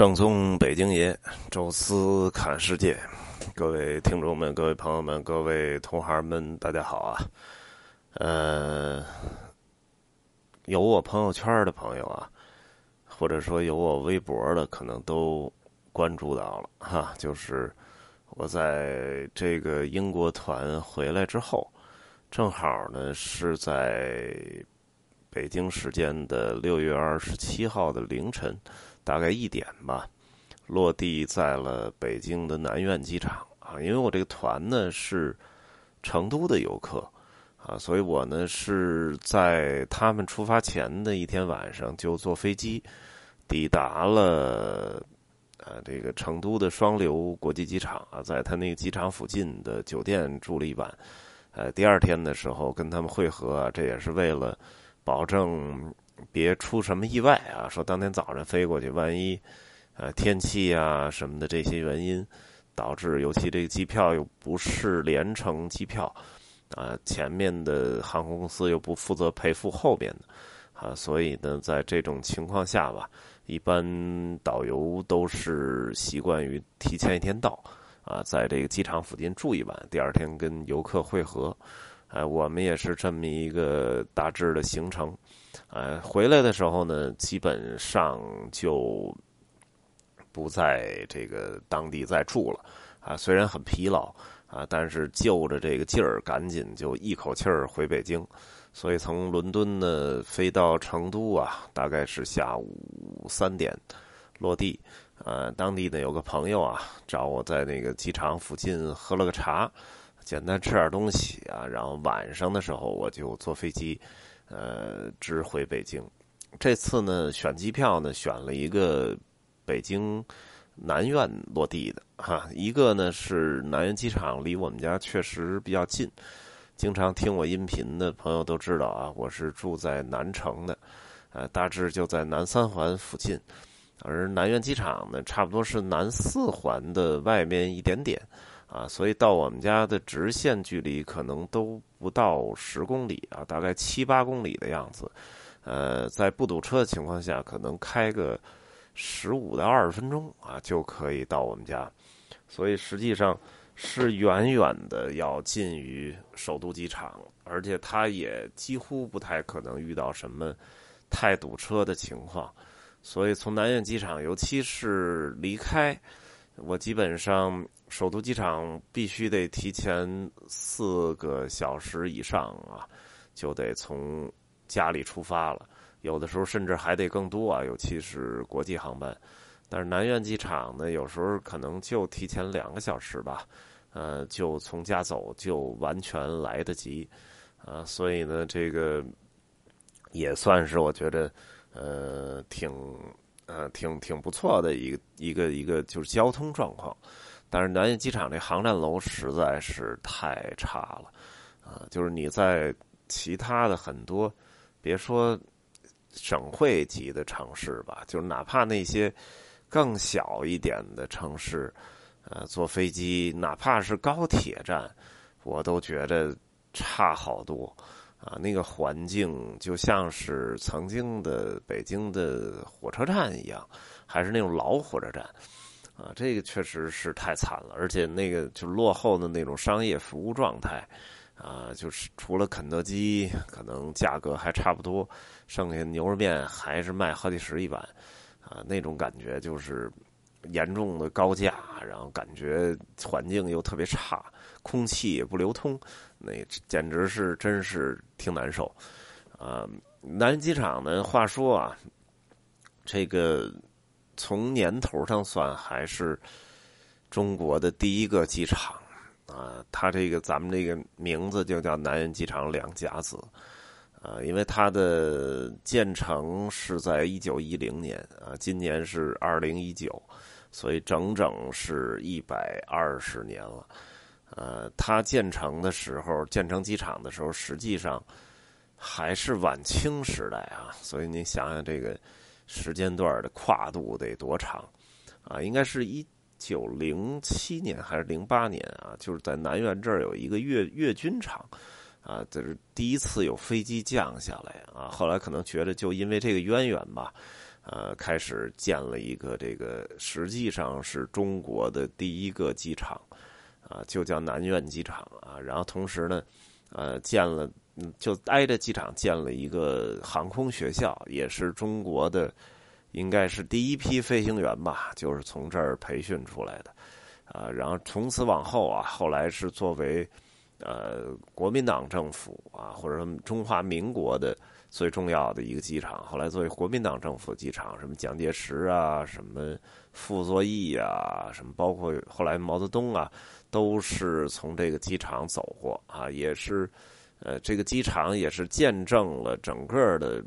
正宗北京爷，宙斯看世界，各位听众们、各位朋友们、各位同行们，大家好啊！呃，有我朋友圈的朋友啊，或者说有我微博的，可能都关注到了哈。就是我在这个英国团回来之后，正好呢是在北京时间的六月二十七号的凌晨。大概一点吧，落地在了北京的南苑机场啊。因为我这个团呢是成都的游客啊，所以我呢是在他们出发前的一天晚上就坐飞机抵达了啊这个成都的双流国际机场啊，在他那个机场附近的酒店住了一晚。呃，第二天的时候跟他们会合啊，这也是为了保证。别出什么意外啊！说当天早上飞过去，万一，呃，天气啊什么的这些原因，导致尤其这个机票又不是联程机票，啊，前面的航空公司又不负责赔付后边的，啊，所以呢，在这种情况下吧，一般导游都是习惯于提前一天到，啊，在这个机场附近住一晚，第二天跟游客会合，哎，我们也是这么一个大致的行程。呃，回来的时候呢，基本上就不在这个当地再住了啊。虽然很疲劳啊，但是就着这个劲儿，赶紧就一口气儿回北京。所以从伦敦呢飞到成都啊，大概是下午三点落地。呃，当地呢有个朋友啊，找我在那个机场附近喝了个茶，简单吃点东西啊。然后晚上的时候，我就坐飞机。呃，直回北京。这次呢，选机票呢，选了一个北京南苑落地的哈。一个呢是南苑机场，离我们家确实比较近。经常听我音频的朋友都知道啊，我是住在南城的，呃，大致就在南三环附近。而南苑机场呢，差不多是南四环的外面一点点。啊，所以到我们家的直线距离可能都不到十公里啊，大概七八公里的样子。呃，在不堵车的情况下，可能开个十五到二十分钟啊，就可以到我们家。所以实际上是远远的要近于首都机场，而且它也几乎不太可能遇到什么太堵车的情况。所以从南苑机场，尤其是离开。我基本上首都机场必须得提前四个小时以上啊，就得从家里出发了。有的时候甚至还得更多啊，尤其是国际航班。但是南苑机场呢，有时候可能就提前两个小时吧，呃，就从家走就完全来得及啊。所以呢，这个也算是我觉得呃挺。呃，挺挺不错的一个一个一个就是交通状况，但是南京机场这航站楼实在是太差了，啊，就是你在其他的很多，别说省会级的城市吧，就是哪怕那些更小一点的城市，呃，坐飞机，哪怕是高铁站，我都觉得差好多。啊，那个环境就像是曾经的北京的火车站一样，还是那种老火车站，啊，这个确实是太惨了。而且那个就落后的那种商业服务状态，啊，就是除了肯德基可能价格还差不多，剩下牛肉面还是卖好几十一碗，啊，那种感觉就是严重的高价，然后感觉环境又特别差，空气也不流通。那简直是真是挺难受，啊！南机场呢？话说啊，这个从年头上算还是中国的第一个机场啊。它这个咱们这个名字就叫南苑机场两甲子啊，因为它的建成是在一九一零年啊，今年是二零一九，所以整整是一百二十年了。呃，它建成的时候，建成机场的时候，实际上还是晚清时代啊。所以你想想，这个时间段的跨度得多长啊？应该是一九零七年还是零八年啊？就是在南苑这儿有一个阅阅军场啊，这是第一次有飞机降下来啊。后来可能觉得，就因为这个渊源吧，呃，开始建了一个这个，实际上是中国的第一个机场，啊，就叫南苑机场啊。然后同时呢，呃，建了，就挨着机场建了一个航空学校，也是中国的，应该是第一批飞行员吧，就是从这儿培训出来的，啊。然后从此往后啊，后来是作为，呃，国民党政府啊，或者说中华民国的。最重要的一个机场，后来作为国民党政府机场，什么蒋介石啊，什么傅作义啊，什么包括后来毛泽东啊，都是从这个机场走过啊，也是，呃，这个机场也是见证了整个的，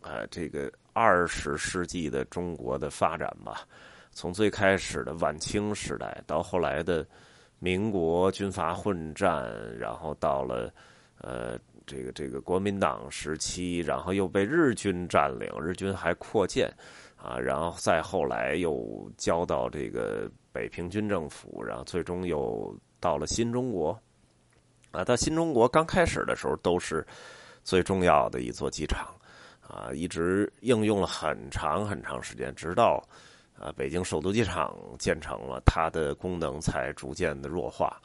呃，这个二十世纪的中国的发展吧。从最开始的晚清时代，到后来的民国军阀混战，然后到了，呃。这个这个国民党时期，然后又被日军占领，日军还扩建，啊，然后再后来又交到这个北平军政府，然后最终又到了新中国，啊，到新中国刚开始的时候都是最重要的一座机场，啊，一直应用了很长很长时间，直到啊北京首都机场建成了，它的功能才逐渐的弱化。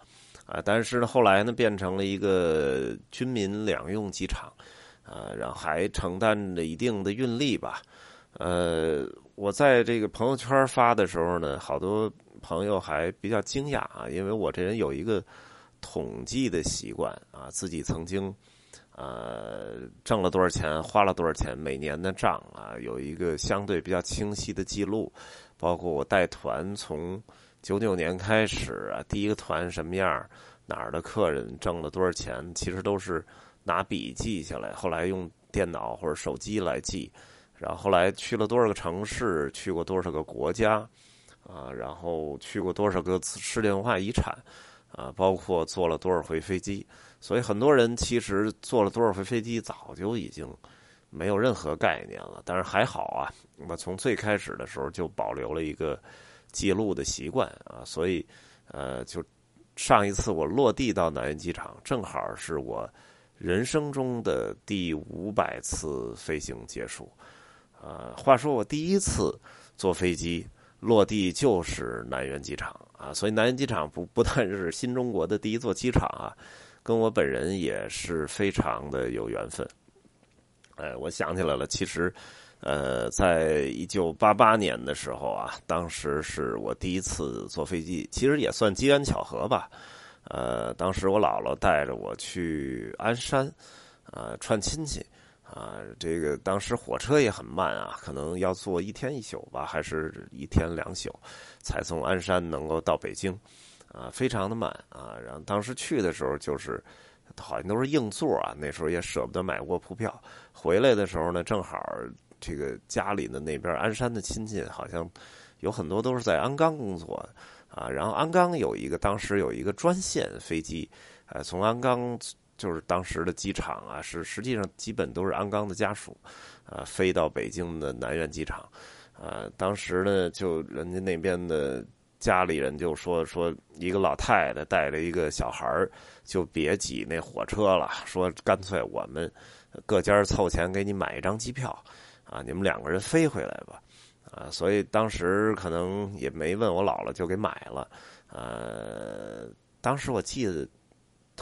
啊，但是呢，后来呢，变成了一个军民两用机场，啊，然后还承担着一定的运力吧。呃，我在这个朋友圈发的时候呢，好多朋友还比较惊讶啊，因为我这人有一个统计的习惯啊，自己曾经呃挣了多少钱，花了多少钱，每年的账啊，有一个相对比较清晰的记录，包括我带团从。九九年开始啊，第一个团什么样？哪儿的客人挣了多少钱？其实都是拿笔记下来，后来用电脑或者手机来记。然后后来去了多少个城市，去过多少个国家，啊，然后去过多少个世界文化遗产，啊，包括坐了多少回飞机。所以很多人其实坐了多少回飞机，早就已经没有任何概念了。但是还好啊，我从最开始的时候就保留了一个。记录的习惯啊，所以，呃，就上一次我落地到南苑机场，正好是我人生中的第五百次飞行结束。啊，话说我第一次坐飞机落地就是南苑机场啊，所以南苑机场不不但是新中国的第一座机场啊，跟我本人也是非常的有缘分。哎，我想起来了，其实。呃，在一九八八年的时候啊，当时是我第一次坐飞机，其实也算机缘巧合吧。呃，当时我姥姥带着我去鞍山，啊，串亲戚，啊，这个当时火车也很慢啊，可能要坐一天一宿吧，还是一天两宿，才从鞍山能够到北京，啊，非常的慢啊。然后当时去的时候就是，好像都是硬座啊，那时候也舍不得买卧铺票。回来的时候呢，正好。这个家里的那边鞍山的亲戚好像有很多都是在鞍钢工作啊，然后鞍钢有一个当时有一个专线飞机，呃，从鞍钢就是当时的机场啊，是实际上基本都是鞍钢的家属，啊，飞到北京的南苑机场，啊，当时呢就人家那边的家里人就说说一个老太太带着一个小孩儿就别挤那火车了，说干脆我们各家凑钱给你买一张机票。啊，你们两个人飞回来吧，啊，所以当时可能也没问我姥姥就给买了，呃，当时我记得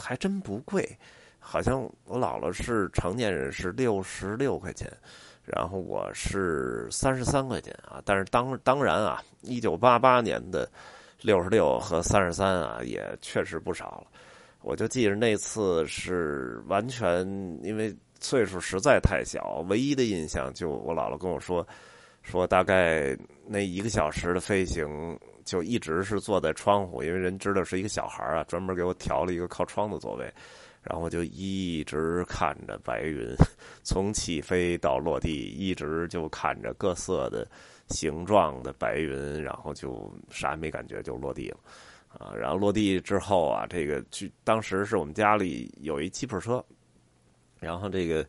还真不贵，好像我姥姥是成年人是六十六块钱，然后我是三十三块钱啊，但是当当然啊，一九八八年的六十六和三十三啊，也确实不少了，我就记着那次是完全因为。岁数实在太小，唯一的印象就我姥姥跟我说，说大概那一个小时的飞行就一直是坐在窗户，因为人知道是一个小孩啊，专门给我调了一个靠窗的座位，然后就一直看着白云从起飞到落地，一直就看着各色的形状的白云，然后就啥也没感觉就落地了啊。然后落地之后啊，这个去当时是我们家里有一吉普车。然后这个，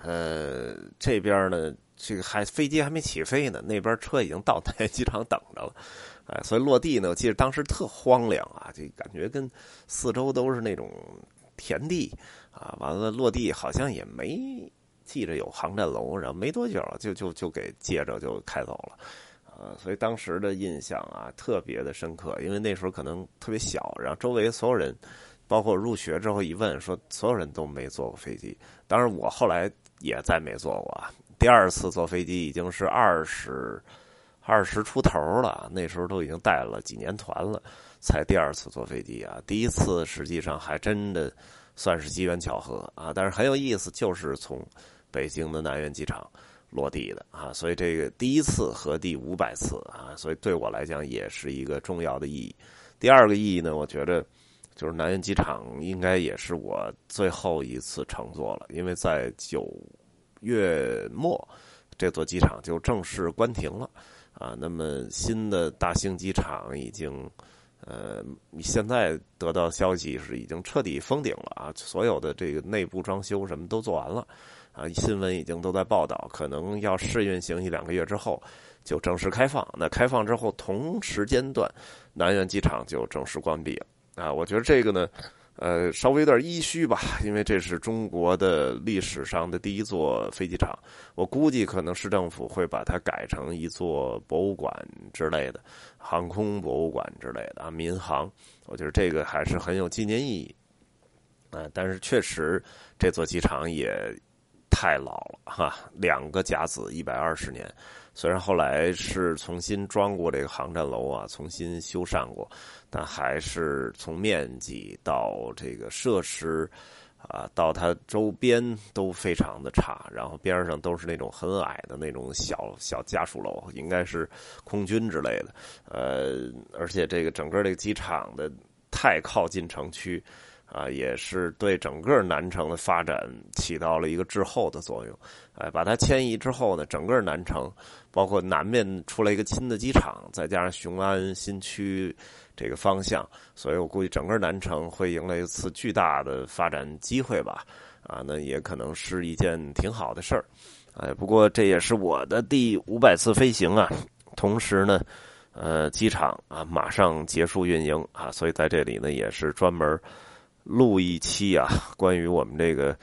呃，这边呢，这个还飞机还没起飞呢，那边车已经到台机场等着了，哎，所以落地呢，我记得当时特荒凉啊，这感觉跟四周都是那种田地啊，完了落地好像也没记着有航站楼，然后没多久就就就给接着就开走了，啊，所以当时的印象啊特别的深刻，因为那时候可能特别小，然后周围所有人，包括入学之后一问，说所有人都没坐过飞机，当然我后来也再没坐过，第二次坐飞机已经是二十二十出头了，那时候都已经带了几年团了，才第二次坐飞机啊，第一次实际上还真的算是机缘巧合啊，但是很有意思，就是从。北京的南苑机场落地的啊，所以这个第一次和第五百次啊，所以对我来讲也是一个重要的意义。第二个意义呢，我觉得就是南苑机场应该也是我最后一次乘坐了，因为在九月末这座机场就正式关停了啊。那么新的大兴机场已经呃，现在得到消息是已经彻底封顶了啊，所有的这个内部装修什么都做完了。啊，新闻已经都在报道，可能要试运行一两个月之后就正式开放。那开放之后，同时间段，南苑机场就正式关闭了。啊，我觉得这个呢，呃，稍微有点依虚吧，因为这是中国的历史上的第一座飞机场。我估计可能市政府会把它改成一座博物馆之类的，航空博物馆之类的啊，民航。我觉得这个还是很有纪念意义。啊，但是确实这座机场也。太老了哈，两个甲子一百二十年，虽然后来是重新装过这个航站楼啊，重新修缮过，但还是从面积到这个设施啊，到它周边都非常的差，然后边上都是那种很矮的那种小小家属楼，应该是空军之类的，呃，而且这个整个这个机场的太靠近城区。啊，也是对整个南城的发展起到了一个滞后的作用。哎，把它迁移之后呢，整个南城，包括南面出来一个新的机场，再加上雄安新区这个方向，所以我估计整个南城会迎来一次巨大的发展机会吧。啊，那也可能是一件挺好的事儿。哎，不过这也是我的第五百次飞行啊。同时呢，呃，机场啊马上结束运营啊，所以在这里呢也是专门。录一期啊，关于我们这个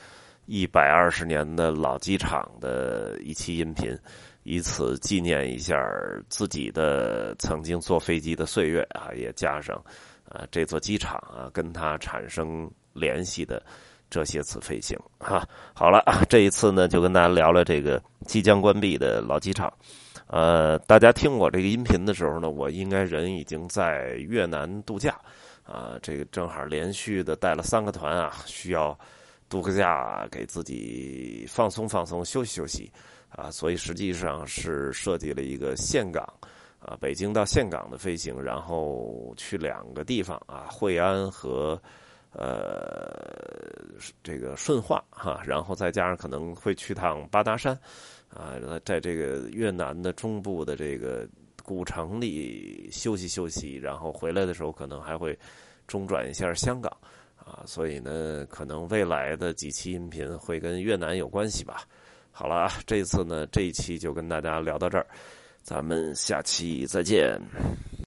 一百二十年的老机场的一期音频，以此纪念一下自己的曾经坐飞机的岁月啊，也加上啊这座机场啊跟它产生联系的这些次飞行哈。好了，这一次呢就跟大家聊聊这个即将关闭的老机场。呃，大家听我这个音频的时候呢，我应该人已经在越南度假。啊，这个正好连续的带了三个团啊，需要度个假，给自己放松放松、休息休息啊，所以实际上是设计了一个岘港啊，北京到岘港的飞行，然后去两个地方啊，惠安和呃这个顺化哈，然后再加上可能会去趟八达山啊，在这个越南的中部的这个。古城里休息休息，然后回来的时候可能还会中转一下香港啊，所以呢，可能未来的几期音频会跟越南有关系吧。好了啊，这次呢，这一期就跟大家聊到这儿，咱们下期再见。